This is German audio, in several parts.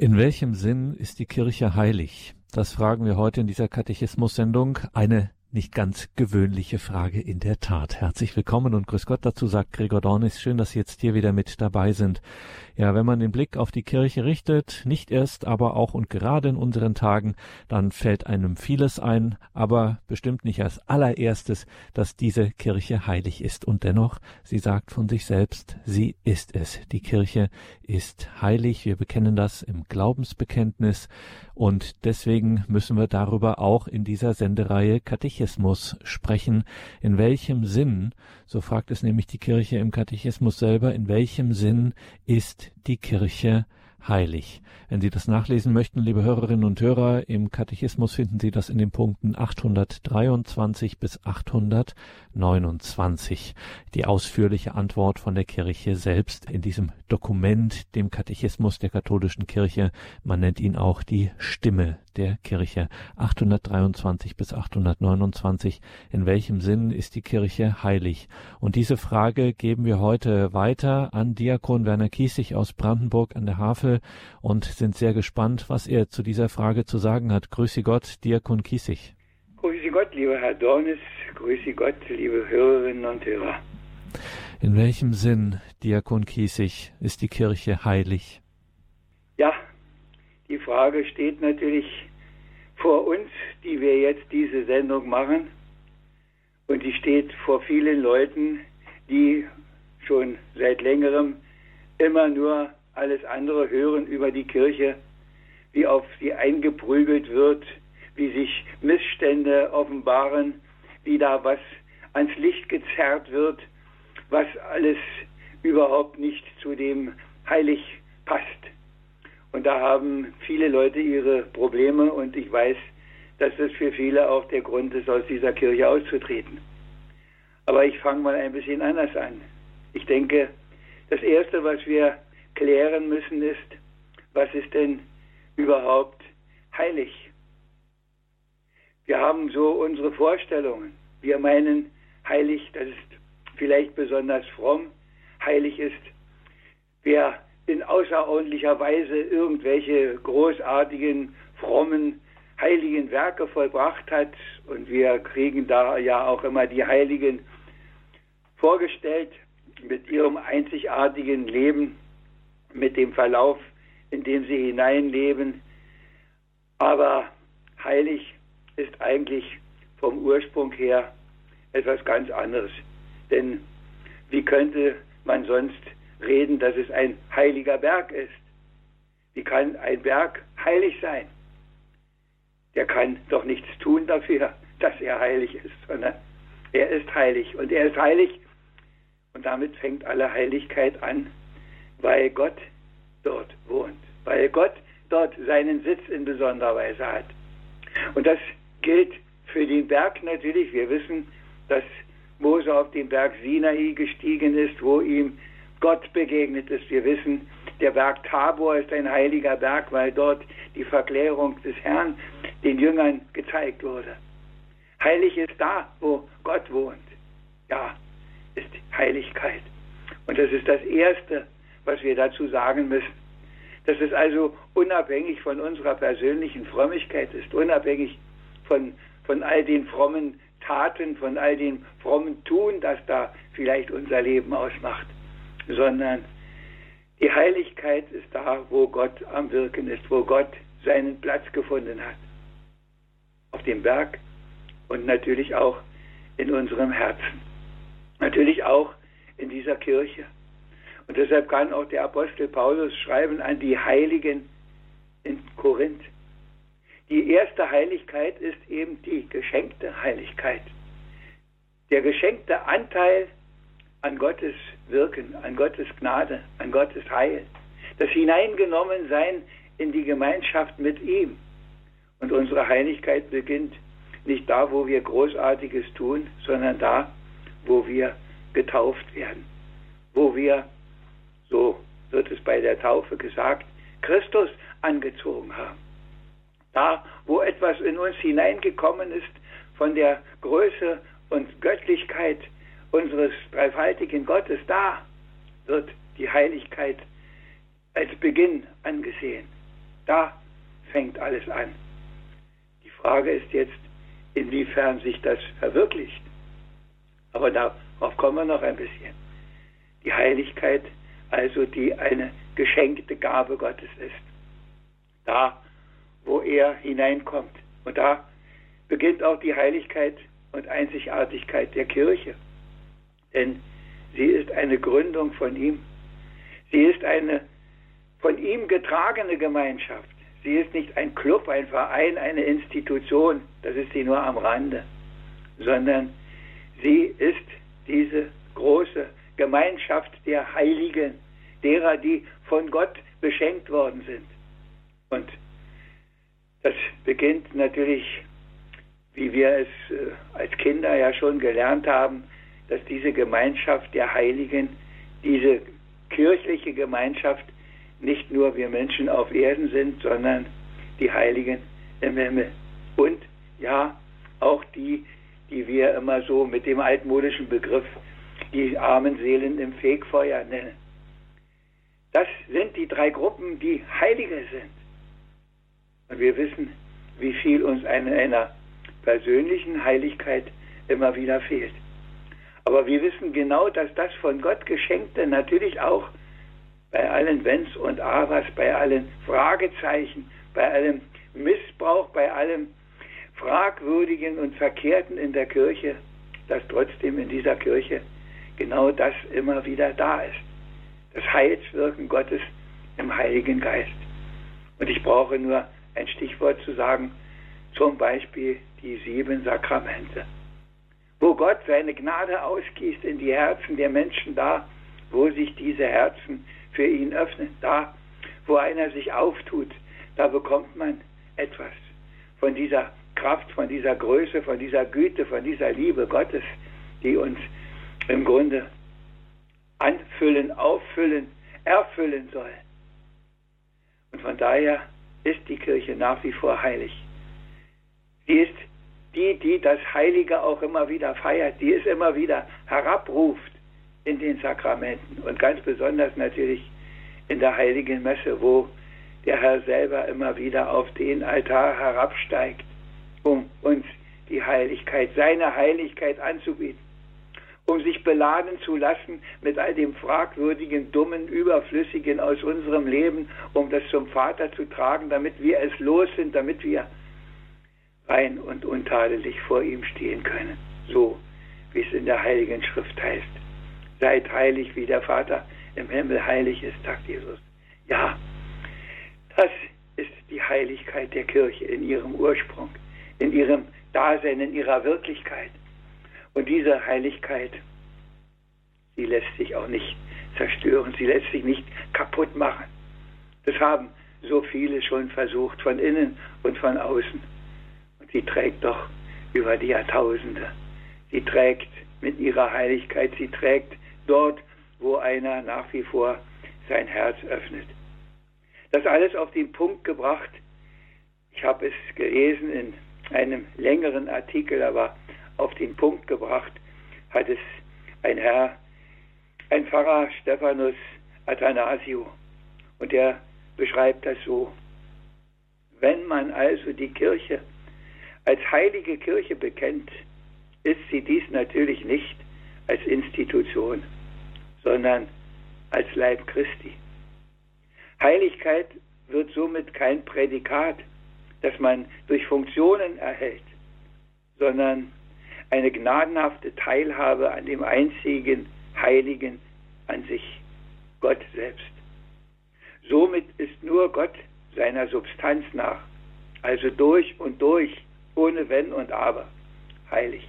In welchem Sinn ist die Kirche heilig? Das fragen wir heute in dieser Katechismus-Sendung. Eine nicht ganz gewöhnliche Frage in der Tat. Herzlich willkommen und grüß Gott dazu, sagt Gregor Dornis. Schön, dass Sie jetzt hier wieder mit dabei sind. Ja, wenn man den Blick auf die Kirche richtet, nicht erst, aber auch und gerade in unseren Tagen, dann fällt einem vieles ein, aber bestimmt nicht als allererstes, dass diese Kirche heilig ist. Und dennoch, sie sagt von sich selbst, sie ist es. Die Kirche ist heilig. Wir bekennen das im Glaubensbekenntnis. Und deswegen müssen wir darüber auch in dieser Sendereihe Katechismus sprechen. In welchem Sinn, so fragt es nämlich die Kirche im Katechismus selber, in welchem Sinn ist die Kirche heilig. Wenn Sie das nachlesen möchten, liebe Hörerinnen und Hörer, im Katechismus finden Sie das in den Punkten 823 bis 829. Die ausführliche Antwort von der Kirche selbst in diesem Dokument, dem Katechismus der katholischen Kirche. Man nennt ihn auch die Stimme der Kirche. 823 bis 829. In welchem Sinn ist die Kirche heilig? Und diese Frage geben wir heute weiter an Diakon Werner Kiesig aus Brandenburg an der Havel und sind sehr gespannt, was er zu dieser Frage zu sagen hat. Grüße Gott, Diakon Kiesig. Grüße Gott, lieber Herr Dornes. Grüße Gott, liebe Hörerinnen und Hörer. In welchem Sinn, Diakon Kiesig, ist die Kirche heilig? Ja, die Frage steht natürlich vor uns, die wir jetzt diese Sendung machen. Und die steht vor vielen Leuten, die schon seit längerem immer nur alles andere hören über die Kirche, wie auf sie eingeprügelt wird, wie sich Missstände offenbaren, wie da was ans Licht gezerrt wird, was alles überhaupt nicht zu dem heilig passt. Und da haben viele Leute ihre Probleme und ich weiß, dass das für viele auch der Grund ist, aus dieser Kirche auszutreten. Aber ich fange mal ein bisschen anders an. Ich denke, das Erste, was wir klären müssen, ist, was ist denn überhaupt heilig? Wir haben so unsere Vorstellungen. Wir meinen, heilig, das ist vielleicht besonders fromm. Heilig ist, wer in außerordentlicher Weise irgendwelche großartigen, frommen, heiligen Werke vollbracht hat. Und wir kriegen da ja auch immer die Heiligen vorgestellt mit ihrem einzigartigen Leben, mit dem Verlauf, in dem sie hineinleben. Aber heilig ist eigentlich vom Ursprung her etwas ganz anderes. Denn wie könnte man sonst reden, dass es ein heiliger Berg ist. Wie kann ein Berg heilig sein? Der kann doch nichts tun dafür, dass er heilig ist, sondern er ist heilig. Und er ist heilig und damit fängt alle Heiligkeit an, weil Gott dort wohnt, weil Gott dort seinen Sitz in besonderer Weise hat. Und das gilt für den Berg natürlich. Wir wissen, dass Mose auf den Berg Sinai gestiegen ist, wo ihm Gott begegnet ist. Wir wissen, der Berg Tabor ist ein heiliger Berg, weil dort die Verklärung des Herrn den Jüngern gezeigt wurde. Heilig ist da, wo Gott wohnt. Ja, ist Heiligkeit. Und das ist das Erste, was wir dazu sagen müssen. Dass es also unabhängig von unserer persönlichen Frömmigkeit ist, unabhängig von, von all den frommen Taten, von all dem frommen Tun, das da vielleicht unser Leben ausmacht sondern die Heiligkeit ist da, wo Gott am Wirken ist, wo Gott seinen Platz gefunden hat. Auf dem Berg und natürlich auch in unserem Herzen. Natürlich auch in dieser Kirche. Und deshalb kann auch der Apostel Paulus schreiben an die Heiligen in Korinth. Die erste Heiligkeit ist eben die geschenkte Heiligkeit. Der geschenkte Anteil an Gottes Wirken, an Gottes Gnade, an Gottes Heil. Das Hineingenommensein in die Gemeinschaft mit ihm. Und unsere Heiligkeit beginnt nicht da, wo wir Großartiges tun, sondern da, wo wir getauft werden. Wo wir, so wird es bei der Taufe gesagt, Christus angezogen haben. Da, wo etwas in uns hineingekommen ist von der Größe und Göttlichkeit unseres dreifaltigen Gottes, da wird die Heiligkeit als Beginn angesehen. Da fängt alles an. Die Frage ist jetzt, inwiefern sich das verwirklicht. Aber darauf kommen wir noch ein bisschen. Die Heiligkeit, also die eine geschenkte Gabe Gottes ist. Da, wo er hineinkommt. Und da beginnt auch die Heiligkeit und Einzigartigkeit der Kirche. Denn sie ist eine Gründung von ihm. Sie ist eine von ihm getragene Gemeinschaft. Sie ist nicht ein Club, ein Verein, eine Institution, das ist sie nur am Rande, sondern sie ist diese große Gemeinschaft der Heiligen, derer, die von Gott beschenkt worden sind. Und das beginnt natürlich, wie wir es äh, als Kinder ja schon gelernt haben, dass diese Gemeinschaft der Heiligen, diese kirchliche Gemeinschaft nicht nur wir Menschen auf Erden sind, sondern die Heiligen im Himmel. Und ja, auch die, die wir immer so mit dem altmodischen Begriff die armen Seelen im Fegfeuer nennen. Das sind die drei Gruppen, die Heilige sind. Und wir wissen, wie viel uns einer persönlichen Heiligkeit immer wieder fehlt. Aber wir wissen genau, dass das von Gott geschenkte natürlich auch bei allen Wenns und Abers, bei allen Fragezeichen, bei allem Missbrauch, bei allem Fragwürdigen und Verkehrten in der Kirche, dass trotzdem in dieser Kirche genau das immer wieder da ist. Das Heilswirken Gottes im Heiligen Geist. Und ich brauche nur ein Stichwort zu sagen, zum Beispiel die sieben Sakramente, wo Gott seine Gnade ausgießt in die Herzen der Menschen da, wo sich diese Herzen für ihn öffnen. Da, wo einer sich auftut, da bekommt man etwas von dieser Kraft, von dieser Größe, von dieser Güte, von dieser Liebe Gottes, die uns im Grunde anfüllen, auffüllen, erfüllen soll. Und von daher ist die Kirche nach wie vor heilig. Sie ist die, die das Heilige auch immer wieder feiert, die es immer wieder herabruft in den Sakramenten und ganz besonders natürlich in der heiligen Messe, wo der Herr selber immer wieder auf den Altar herabsteigt, um uns die Heiligkeit, seine Heiligkeit anzubieten, um sich beladen zu lassen mit all dem fragwürdigen, dummen, überflüssigen aus unserem Leben, um das zum Vater zu tragen, damit wir es los sind, damit wir rein und untadelig vor ihm stehen können. So, wie es in der Heiligen Schrift heißt. Seid heilig, wie der Vater im Himmel heilig ist, sagt Jesus. Ja, das ist die Heiligkeit der Kirche in ihrem Ursprung, in ihrem Dasein, in ihrer Wirklichkeit. Und diese Heiligkeit, sie lässt sich auch nicht zerstören, sie lässt sich nicht kaputt machen. Das haben so viele schon versucht, von innen und von außen. Sie trägt doch über die Jahrtausende. Sie trägt mit ihrer Heiligkeit, sie trägt dort, wo einer nach wie vor sein Herz öffnet. Das alles auf den Punkt gebracht. Ich habe es gelesen in einem längeren Artikel, aber auf den Punkt gebracht hat es ein Herr, ein Pfarrer Stephanus Athanasio. Und er beschreibt das so. Wenn man also die Kirche als heilige Kirche bekennt, ist sie dies natürlich nicht als Institution, sondern als Leib Christi. Heiligkeit wird somit kein Prädikat, das man durch Funktionen erhält, sondern eine gnadenhafte Teilhabe an dem einzigen Heiligen an sich, Gott selbst. Somit ist nur Gott seiner Substanz nach, also durch und durch, ohne Wenn und Aber, heilig.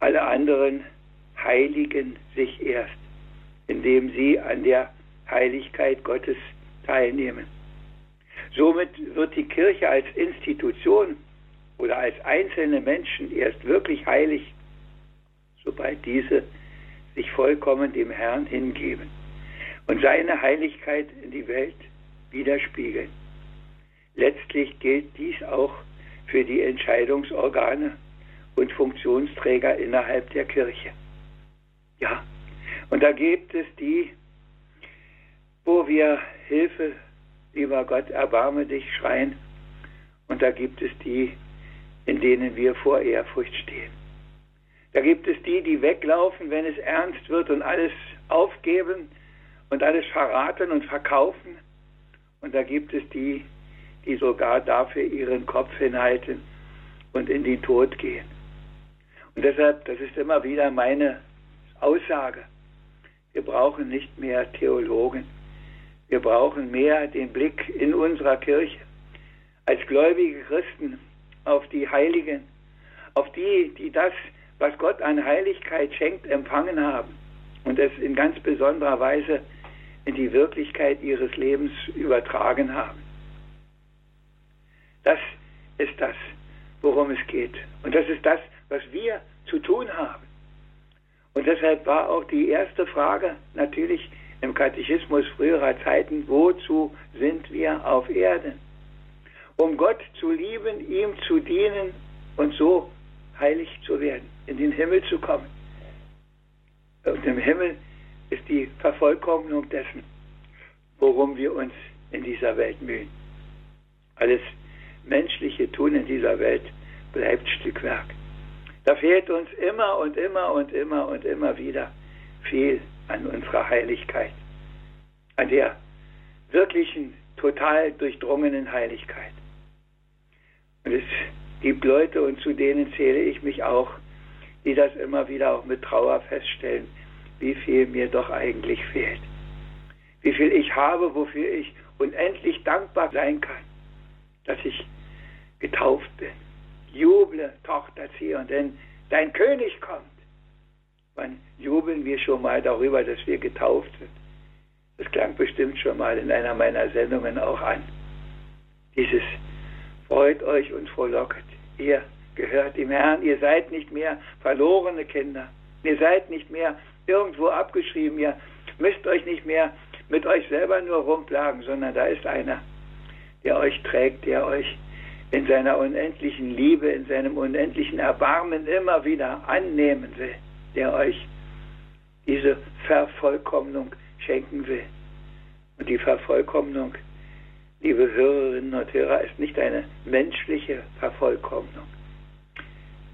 Alle anderen heiligen sich erst, indem sie an der Heiligkeit Gottes teilnehmen. Somit wird die Kirche als Institution oder als einzelne Menschen erst wirklich heilig, sobald diese sich vollkommen dem Herrn hingeben und seine Heiligkeit in die Welt widerspiegeln. Letztlich gilt dies auch für die Entscheidungsorgane und Funktionsträger innerhalb der Kirche. Ja, und da gibt es die, wo wir Hilfe lieber Gott, erbarme dich, schreien. Und da gibt es die, in denen wir vor Ehrfurcht stehen. Da gibt es die, die weglaufen, wenn es ernst wird und alles aufgeben und alles verraten und verkaufen. Und da gibt es die, die sogar dafür ihren Kopf hinhalten und in den Tod gehen. Und deshalb, das ist immer wieder meine Aussage. Wir brauchen nicht mehr Theologen. Wir brauchen mehr den Blick in unserer Kirche als gläubige Christen auf die Heiligen, auf die, die das, was Gott an Heiligkeit schenkt, empfangen haben und es in ganz besonderer Weise in die Wirklichkeit ihres Lebens übertragen haben. Das ist das, worum es geht. Und das ist das, was wir zu tun haben. Und deshalb war auch die erste Frage natürlich im Katechismus früherer Zeiten, wozu sind wir auf Erden? Um Gott zu lieben, ihm zu dienen und so heilig zu werden, in den Himmel zu kommen. Und im Himmel ist die Vervollkommnung dessen, worum wir uns in dieser Welt mühen. Alles menschliche Tun in dieser Welt bleibt Stückwerk. Da fehlt uns immer und immer und immer und immer wieder viel an unserer Heiligkeit, an der wirklichen, total durchdrungenen Heiligkeit. Und es gibt Leute, und zu denen zähle ich mich auch, die das immer wieder auch mit Trauer feststellen, wie viel mir doch eigentlich fehlt. Wie viel ich habe, wofür ich unendlich dankbar sein kann, dass ich getauft bin. Juble, Tochter Zion, denn dein König kommt. Wann jubeln wir schon mal darüber, dass wir getauft sind? Das klang bestimmt schon mal in einer meiner Sendungen auch an. Dieses freut euch und frohlocket. Ihr gehört dem Herrn. Ihr seid nicht mehr verlorene Kinder. Ihr seid nicht mehr irgendwo abgeschrieben. Ihr müsst euch nicht mehr mit euch selber nur rumplagen, sondern da ist einer, der euch trägt, der euch in seiner unendlichen Liebe, in seinem unendlichen Erbarmen immer wieder annehmen will, der euch diese Vervollkommnung schenken will. Und die Vervollkommnung, liebe Hörerinnen und Hörer, ist nicht eine menschliche Vervollkommnung.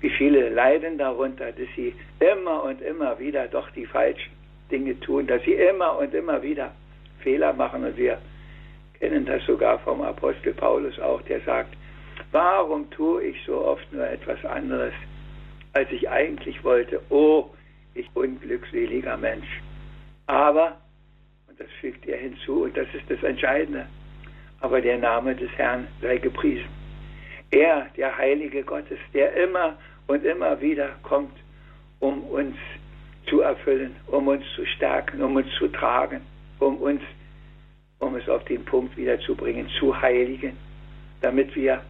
Wie viele leiden darunter, dass sie immer und immer wieder doch die falschen Dinge tun, dass sie immer und immer wieder Fehler machen. Und wir kennen das sogar vom Apostel Paulus auch, der sagt, Warum tue ich so oft nur etwas anderes, als ich eigentlich wollte? Oh, ich unglückseliger Mensch. Aber, und das fügt er hinzu, und das ist das Entscheidende, aber der Name des Herrn sei gepriesen. Er, der Heilige Gottes, der immer und immer wieder kommt, um uns zu erfüllen, um uns zu stärken, um uns zu tragen, um uns, um es auf den Punkt wiederzubringen, zu heiligen, damit wir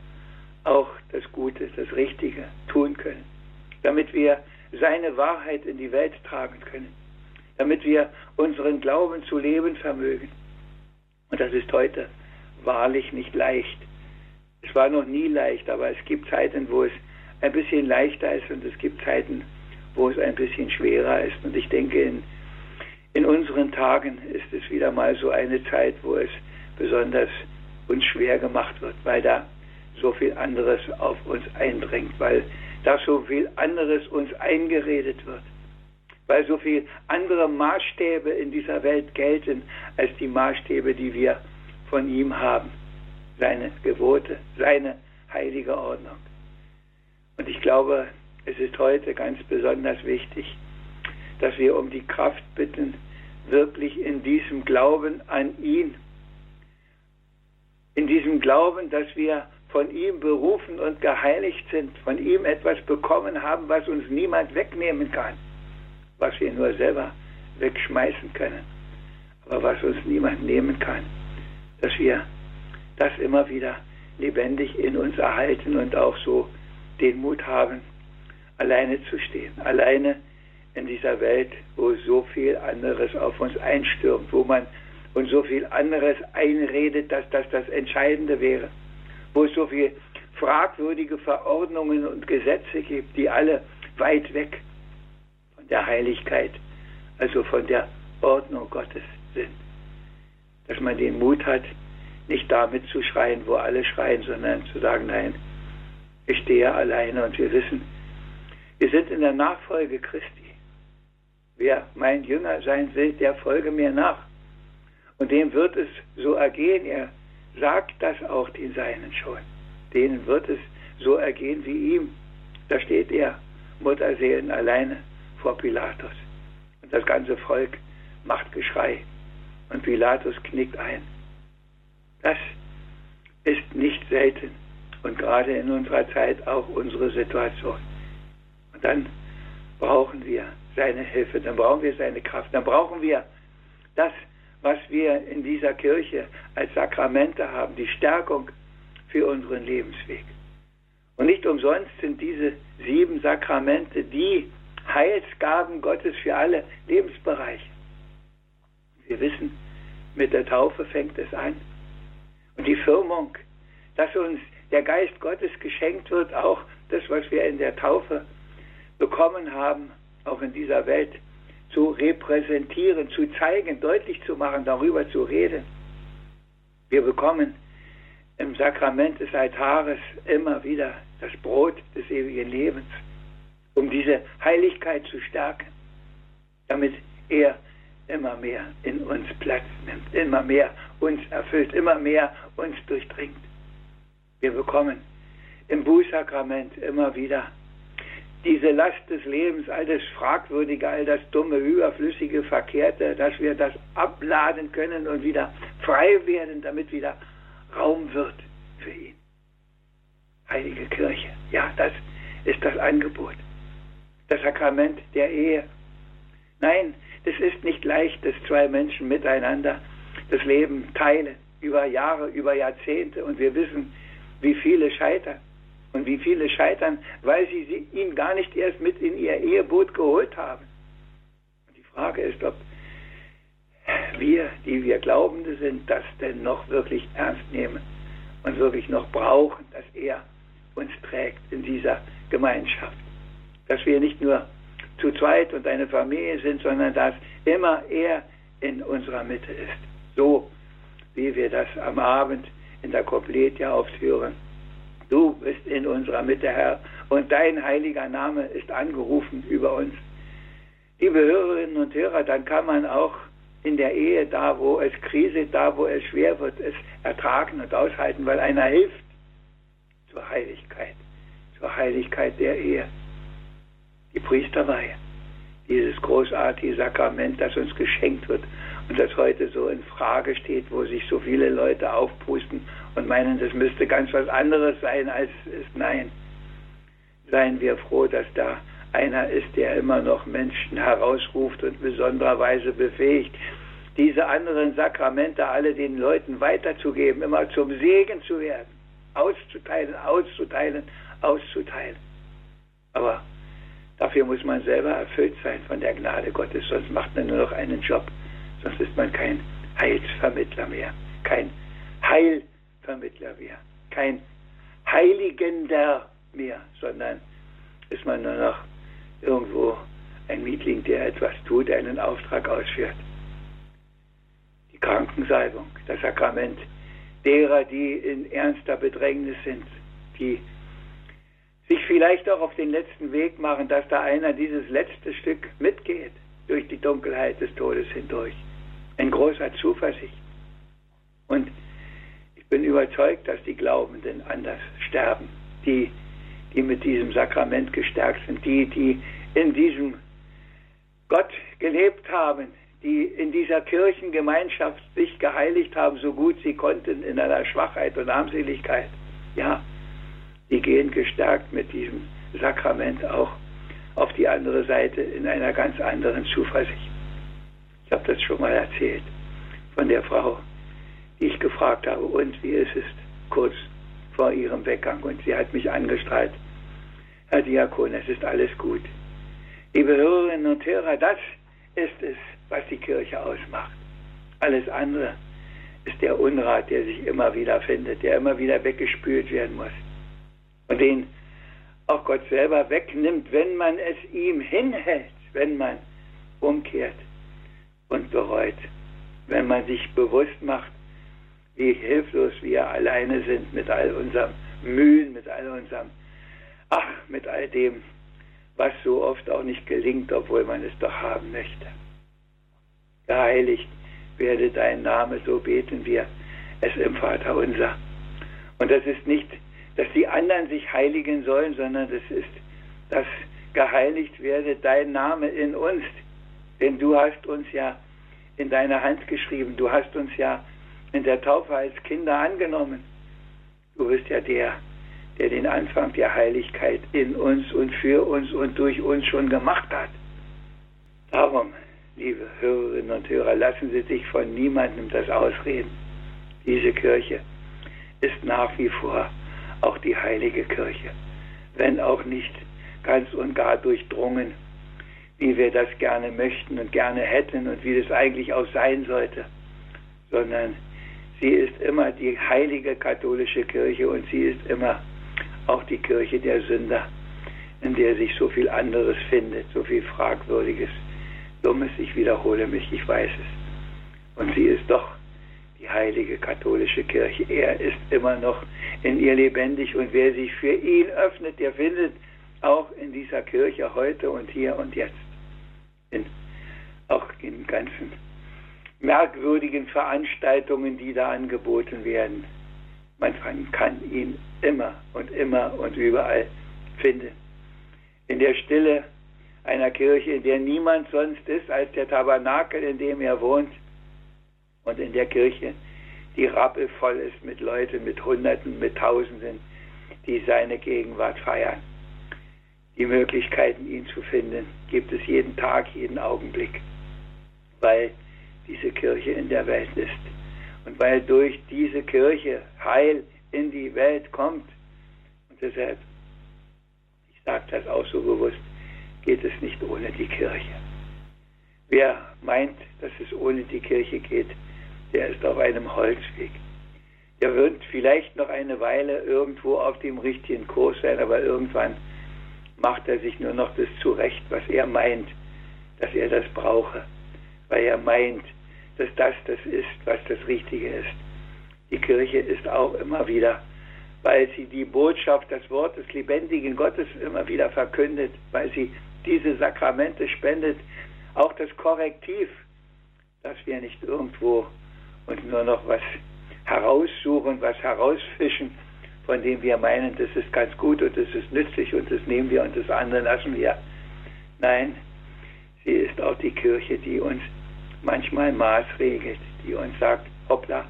auch das Gute, das Richtige tun können, damit wir seine Wahrheit in die Welt tragen können, damit wir unseren Glauben zu leben vermögen. Und das ist heute wahrlich nicht leicht. Es war noch nie leicht, aber es gibt Zeiten, wo es ein bisschen leichter ist und es gibt Zeiten, wo es ein bisschen schwerer ist. Und ich denke, in, in unseren Tagen ist es wieder mal so eine Zeit, wo es besonders uns schwer gemacht wird, weil da so viel anderes auf uns eindringt, weil da so viel anderes uns eingeredet wird, weil so viel andere Maßstäbe in dieser Welt gelten als die Maßstäbe, die wir von ihm haben, seine Gebote, seine heilige Ordnung. Und ich glaube, es ist heute ganz besonders wichtig, dass wir um die Kraft bitten, wirklich in diesem Glauben an ihn, in diesem Glauben, dass wir von ihm berufen und geheiligt sind, von ihm etwas bekommen haben, was uns niemand wegnehmen kann, was wir nur selber wegschmeißen können, aber was uns niemand nehmen kann, dass wir das immer wieder lebendig in uns erhalten und auch so den Mut haben, alleine zu stehen, alleine in dieser Welt, wo so viel anderes auf uns einstürmt, wo man uns so viel anderes einredet, dass das das Entscheidende wäre wo es so viele fragwürdige Verordnungen und Gesetze gibt, die alle weit weg von der Heiligkeit, also von der Ordnung Gottes sind. Dass man den Mut hat, nicht damit zu schreien, wo alle schreien, sondern zu sagen, nein, ich stehe alleine und wir wissen, wir sind in der Nachfolge Christi. Wer mein Jünger sein will, der folge mir nach. Und dem wird es so ergehen. Er sagt das auch den Seinen schon. Denen wird es so ergehen wie ihm. Da steht er, Mutterseelen alleine vor Pilatus. Und das ganze Volk macht Geschrei. Und Pilatus knickt ein. Das ist nicht selten und gerade in unserer Zeit auch unsere Situation. Und dann brauchen wir seine Hilfe, dann brauchen wir seine Kraft, dann brauchen wir das, was wir in dieser Kirche als Sakramente haben, die Stärkung für unseren Lebensweg. Und nicht umsonst sind diese sieben Sakramente die Heilsgaben Gottes für alle Lebensbereiche. Wir wissen, mit der Taufe fängt es an. Und die Firmung, dass uns der Geist Gottes geschenkt wird, auch das, was wir in der Taufe bekommen haben, auch in dieser Welt zu repräsentieren, zu zeigen, deutlich zu machen, darüber zu reden. Wir bekommen im Sakrament des Altares immer wieder das Brot des ewigen Lebens, um diese Heiligkeit zu stärken, damit er immer mehr in uns Platz nimmt, immer mehr uns erfüllt, immer mehr uns durchdringt. Wir bekommen im Bußsakrament immer wieder diese Last des Lebens, all das Fragwürdige, all das Dumme, Überflüssige, Verkehrte, dass wir das abladen können und wieder frei werden, damit wieder Raum wird für ihn. Heilige Kirche, ja, das ist das Angebot. Das Sakrament der Ehe. Nein, es ist nicht leicht, dass zwei Menschen miteinander das Leben teilen, über Jahre, über Jahrzehnte. Und wir wissen, wie viele scheitern. Und wie viele scheitern, weil sie ihn gar nicht erst mit in ihr Eheboot geholt haben. Und die Frage ist, ob wir, die wir Glaubende sind, das denn noch wirklich ernst nehmen und wirklich noch brauchen, dass er uns trägt in dieser Gemeinschaft. Dass wir nicht nur zu zweit und eine Familie sind, sondern dass immer er in unserer Mitte ist. So wie wir das am Abend in der Kompletja aufführen. Du bist in unserer Mitte, Herr, und dein heiliger Name ist angerufen über uns. Liebe Hörerinnen und Hörer, dann kann man auch in der Ehe, da wo es Krise, da wo es schwer wird, es ertragen und aushalten, weil einer hilft zur Heiligkeit, zur Heiligkeit der Ehe die Priesterweihe, dieses großartige Sakrament, das uns geschenkt wird und das heute so in Frage steht, wo sich so viele Leute aufpusten und meinen, das müsste ganz was anderes sein, als es. Nein, seien wir froh, dass da einer ist, der immer noch Menschen herausruft und besondererweise befähigt, diese anderen Sakramente alle den Leuten weiterzugeben, immer zum Segen zu werden, auszuteilen, auszuteilen, auszuteilen. Aber Dafür muss man selber erfüllt sein von der Gnade Gottes, sonst macht man nur noch einen Job. Sonst ist man kein Heilsvermittler mehr, kein Heilvermittler mehr, kein Heiligender mehr, sondern ist man nur noch irgendwo ein Mietling, der etwas tut, einen Auftrag ausführt. Die Krankensalbung, das Sakrament derer, die in ernster Bedrängnis sind, die sich vielleicht auch auf den letzten Weg machen, dass da einer dieses letzte Stück mitgeht durch die Dunkelheit des Todes hindurch. Ein großer Zuversicht. Und bin überzeugt, dass die Glaubenden anders sterben, die, die mit diesem Sakrament gestärkt sind, die, die in diesem Gott gelebt haben, die in dieser Kirchengemeinschaft sich geheiligt haben, so gut sie konnten, in einer Schwachheit und Armseligkeit. Ja, die gehen gestärkt mit diesem Sakrament auch auf die andere Seite in einer ganz anderen Zuversicht. Ich habe das schon mal erzählt von der Frau, ich gefragt habe, und wie ist es kurz vor ihrem Weggang. Und sie hat mich angestrahlt. Herr Diakon, es ist alles gut. Liebe Hörerinnen und Hörer, das ist es, was die Kirche ausmacht. Alles andere ist der Unrat, der sich immer wieder findet, der immer wieder weggespült werden muss und den auch Gott selber wegnimmt, wenn man es ihm hinhält, wenn man umkehrt und bereut, wenn man sich bewusst macht, wie hilflos wir alleine sind mit all unserem Mühen, mit all unserem, ach, mit all dem, was so oft auch nicht gelingt, obwohl man es doch haben möchte. Geheiligt werde dein Name, so beten wir es im Vater unser. Und das ist nicht, dass die anderen sich heiligen sollen, sondern das ist, dass geheiligt werde dein Name in uns. Denn du hast uns ja in deine Hand geschrieben, du hast uns ja in der Taufe als Kinder angenommen. Du bist ja der, der den Anfang der Heiligkeit in uns und für uns und durch uns schon gemacht hat. Darum, liebe Hörerinnen und Hörer, lassen Sie sich von niemandem das ausreden. Diese Kirche ist nach wie vor auch die heilige Kirche, wenn auch nicht ganz und gar durchdrungen, wie wir das gerne möchten und gerne hätten und wie das eigentlich auch sein sollte, sondern sie ist immer die heilige katholische Kirche und sie ist immer auch die Kirche der Sünder, in der sich so viel anderes findet, so viel Fragwürdiges, Dummes, ich wiederhole mich, ich weiß es. Und sie ist doch die heilige katholische Kirche. Er ist immer noch in ihr lebendig und wer sich für ihn öffnet, der findet auch in dieser Kirche heute und hier und jetzt, in, auch in ganzen merkwürdigen Veranstaltungen, die da angeboten werden. Man kann ihn immer und immer und überall finden. In der Stille einer Kirche, in der niemand sonst ist als der Tabernakel, in dem er wohnt, und in der Kirche, die rappelvoll ist mit Leuten, mit Hunderten, mit Tausenden, die seine Gegenwart feiern. Die Möglichkeiten, ihn zu finden, gibt es jeden Tag, jeden Augenblick, weil diese Kirche in der Welt ist. Und weil durch diese Kirche Heil in die Welt kommt. Und deshalb, ich sage das auch so bewusst, geht es nicht ohne die Kirche. Wer meint, dass es ohne die Kirche geht, der ist auf einem Holzweg. Der wird vielleicht noch eine Weile irgendwo auf dem richtigen Kurs sein, aber irgendwann macht er sich nur noch das zurecht, was er meint, dass er das brauche, weil er meint, dass das das ist, was das Richtige ist. Die Kirche ist auch immer wieder, weil sie die Botschaft, das Wort des lebendigen Gottes immer wieder verkündet, weil sie diese Sakramente spendet, auch das Korrektiv, dass wir nicht irgendwo und nur noch was heraussuchen, was herausfischen, von dem wir meinen, das ist ganz gut und das ist nützlich und das nehmen wir und das andere lassen wir. Nein, sie ist auch die Kirche, die uns manchmal maßregelt, die uns sagt, hoppla,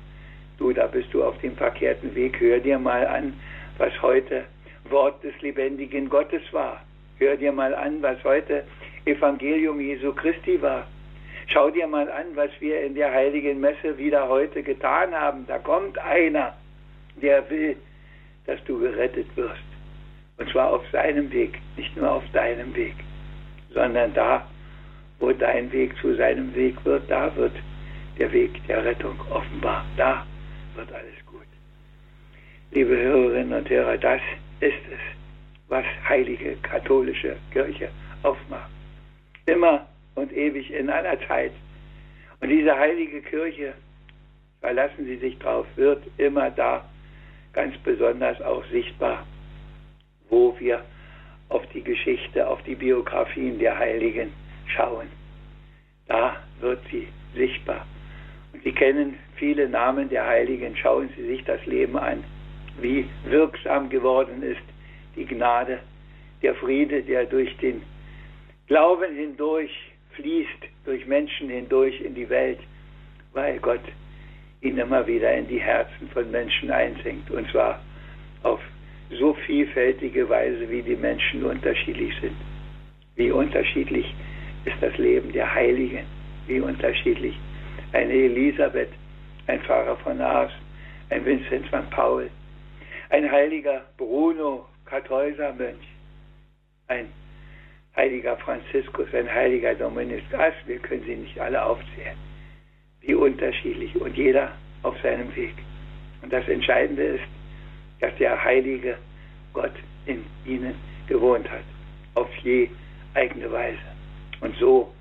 du, da bist du auf dem verkehrten Weg, hör dir mal an, was heute Wort des lebendigen Gottes war. Hör dir mal an, was heute Evangelium Jesu Christi war. Schau dir mal an, was wir in der heiligen Messe wieder heute getan haben. Da kommt einer, der will, dass du gerettet wirst. Und zwar auf seinem Weg, nicht nur auf deinem Weg, sondern da, wo dein Weg zu seinem Weg wird, da wird der Weg der Rettung offenbar. Da wird alles gut. Liebe Hörerinnen und Hörer, das ist es, was heilige katholische Kirche aufmacht. Immer und ewig in aller Zeit. Und diese heilige Kirche, verlassen Sie sich drauf, wird immer da ganz besonders auch sichtbar, wo wir auf die Geschichte, auf die Biografien der Heiligen schauen. Da wird sie sichtbar. Und Sie kennen viele Namen der Heiligen. Schauen Sie sich das Leben an, wie wirksam geworden ist die Gnade, der Friede, der durch den Glauben hindurch fließt durch Menschen hindurch in die Welt, weil Gott ihn immer wieder in die Herzen von Menschen einsinkt. Und zwar auf so vielfältige Weise, wie die Menschen unterschiedlich sind. Wie unterschiedlich ist das Leben der Heiligen, wie unterschiedlich. Eine Elisabeth, ein Pfarrer von Ars, ein Vincent van Paul, ein heiliger Bruno, Kartäuser Mönch, ein heiliger Franziskus, ein heiliger Dominikas, wir können sie nicht alle aufzählen. Wie unterschiedlich und jeder auf seinem Weg. Und das Entscheidende ist, dass der heilige Gott in ihnen gewohnt hat, auf je eigene Weise. Und so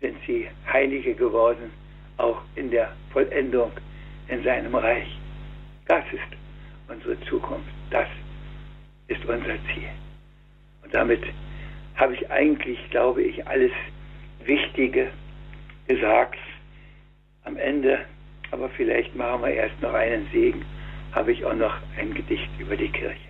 sind sie Heilige geworden, auch in der Vollendung in seinem Reich. Das ist unsere Zukunft. Das ist unser Ziel. Und damit habe ich eigentlich, glaube ich, alles Wichtige gesagt. Am Ende, aber vielleicht machen wir erst noch einen Segen, habe ich auch noch ein Gedicht über die Kirche.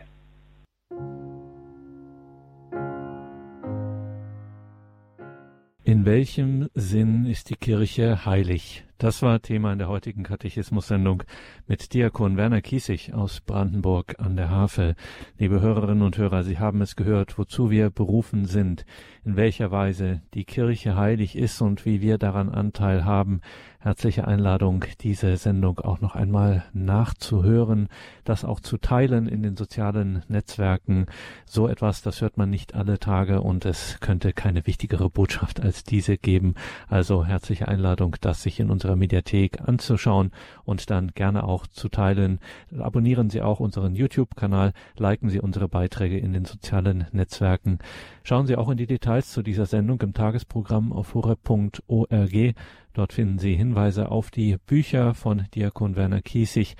Welchem Sinn ist die Kirche heilig? Das war Thema in der heutigen Katechismus-Sendung mit Diakon Werner Kiesig aus Brandenburg an der Havel. Liebe Hörerinnen und Hörer, Sie haben es gehört, wozu wir berufen sind, in welcher Weise die Kirche heilig ist und wie wir daran Anteil haben. Herzliche Einladung, diese Sendung auch noch einmal nachzuhören, das auch zu teilen in den sozialen Netzwerken. So etwas, das hört man nicht alle Tage und es könnte keine wichtigere Botschaft als diese geben. Also herzliche Einladung, das sich in unserer Mediathek anzuschauen und dann gerne auch zu teilen. Abonnieren Sie auch unseren YouTube-Kanal, liken Sie unsere Beiträge in den sozialen Netzwerken. Schauen Sie auch in die Details zu dieser Sendung im Tagesprogramm auf horeb.org. Dort finden Sie Hinweise auf die Bücher von Diakon Werner Kiesig,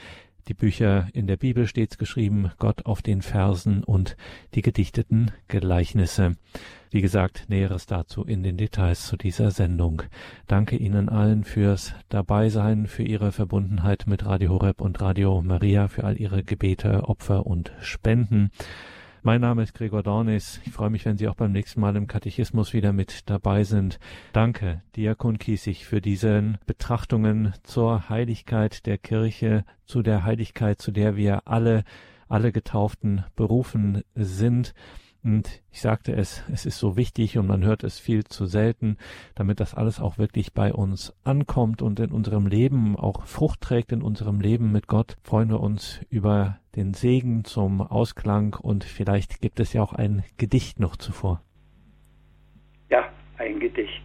die Bücher in der Bibel stets geschrieben, Gott auf den Versen und die gedichteten Gleichnisse. Wie gesagt, Näheres dazu in den Details zu dieser Sendung. Danke Ihnen allen fürs Dabeisein, für Ihre Verbundenheit mit Radio Horeb und Radio Maria, für all Ihre Gebete, Opfer und Spenden. Mein Name ist Gregor Dornis. Ich freue mich, wenn Sie auch beim nächsten Mal im Katechismus wieder mit dabei sind. Danke, Diakon Kiesig, für diese Betrachtungen zur Heiligkeit der Kirche, zu der Heiligkeit, zu der wir alle, alle Getauften berufen sind. Und ich sagte es, es ist so wichtig und man hört es viel zu selten, damit das alles auch wirklich bei uns ankommt und in unserem Leben auch Frucht trägt in unserem Leben mit Gott, freuen wir uns über den Segen zum Ausklang und vielleicht gibt es ja auch ein Gedicht noch zuvor. Ja, ein Gedicht.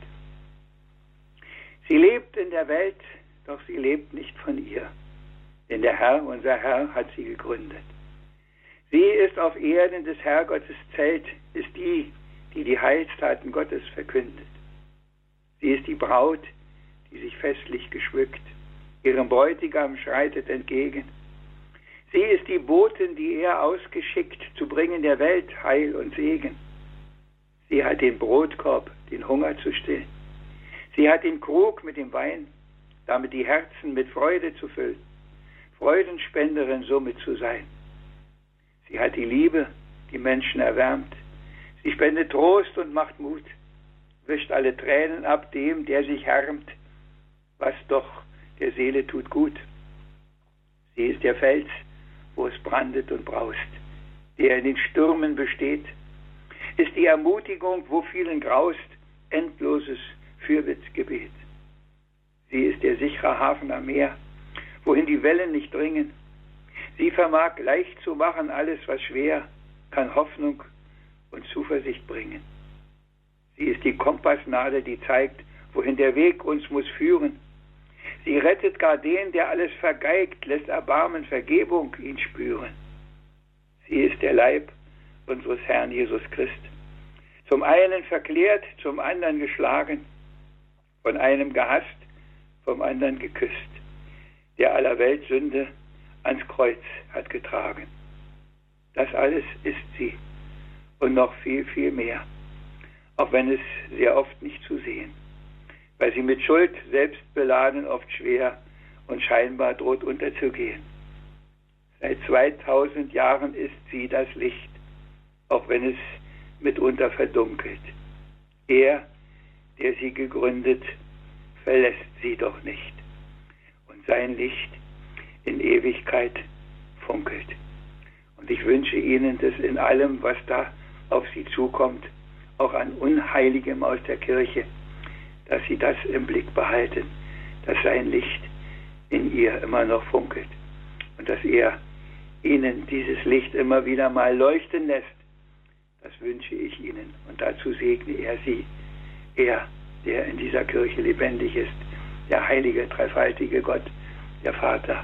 Sie lebt in der Welt, doch sie lebt nicht von ihr. Denn der Herr, unser Herr, hat sie gegründet. Sie ist auf Erden des Herrgottes Zelt, ist die, die die Heilstaten Gottes verkündet. Sie ist die Braut, die sich festlich geschmückt, ihrem Bräutigam schreitet entgegen. Sie ist die Botin, die er ausgeschickt, zu bringen der Welt Heil und Segen. Sie hat den Brotkorb, den Hunger zu stillen. Sie hat den Krug mit dem Wein, damit die Herzen mit Freude zu füllen, Freudenspenderin somit zu sein. Sie hat die Liebe, die Menschen erwärmt. Sie spendet Trost und macht Mut, wischt alle Tränen ab dem, der sich härmt, was doch der Seele tut gut. Sie ist der Fels, wo es brandet und braust, der in den Stürmen besteht, ist die Ermutigung, wo vielen graust, endloses Fürbittgebet. Sie ist der sichere Hafen am Meer, wohin die Wellen nicht dringen, Sie vermag leicht zu machen alles, was schwer, kann Hoffnung und Zuversicht bringen. Sie ist die Kompassnadel, die zeigt, wohin der Weg uns muss führen. Sie rettet gar den, der alles vergeigt, lässt Erbarmen, Vergebung ihn spüren. Sie ist der Leib unseres Herrn Jesus Christ. Zum einen verklärt, zum anderen geschlagen, von einem gehasst, vom anderen geküsst, der aller Welt Sünde ans Kreuz hat getragen. Das alles ist sie und noch viel, viel mehr, auch wenn es sehr oft nicht zu sehen, weil sie mit Schuld selbst beladen oft schwer und scheinbar droht unterzugehen. Seit 2000 Jahren ist sie das Licht, auch wenn es mitunter verdunkelt. Er, der sie gegründet, verlässt sie doch nicht. Und sein Licht in Ewigkeit funkelt. Und ich wünsche Ihnen, dass in allem, was da auf Sie zukommt, auch an Unheiligem aus der Kirche, dass Sie das im Blick behalten, dass sein Licht in ihr immer noch funkelt und dass er Ihnen dieses Licht immer wieder mal leuchten lässt. Das wünsche ich Ihnen und dazu segne er Sie, er, der in dieser Kirche lebendig ist, der heilige, dreifaltige Gott, der Vater,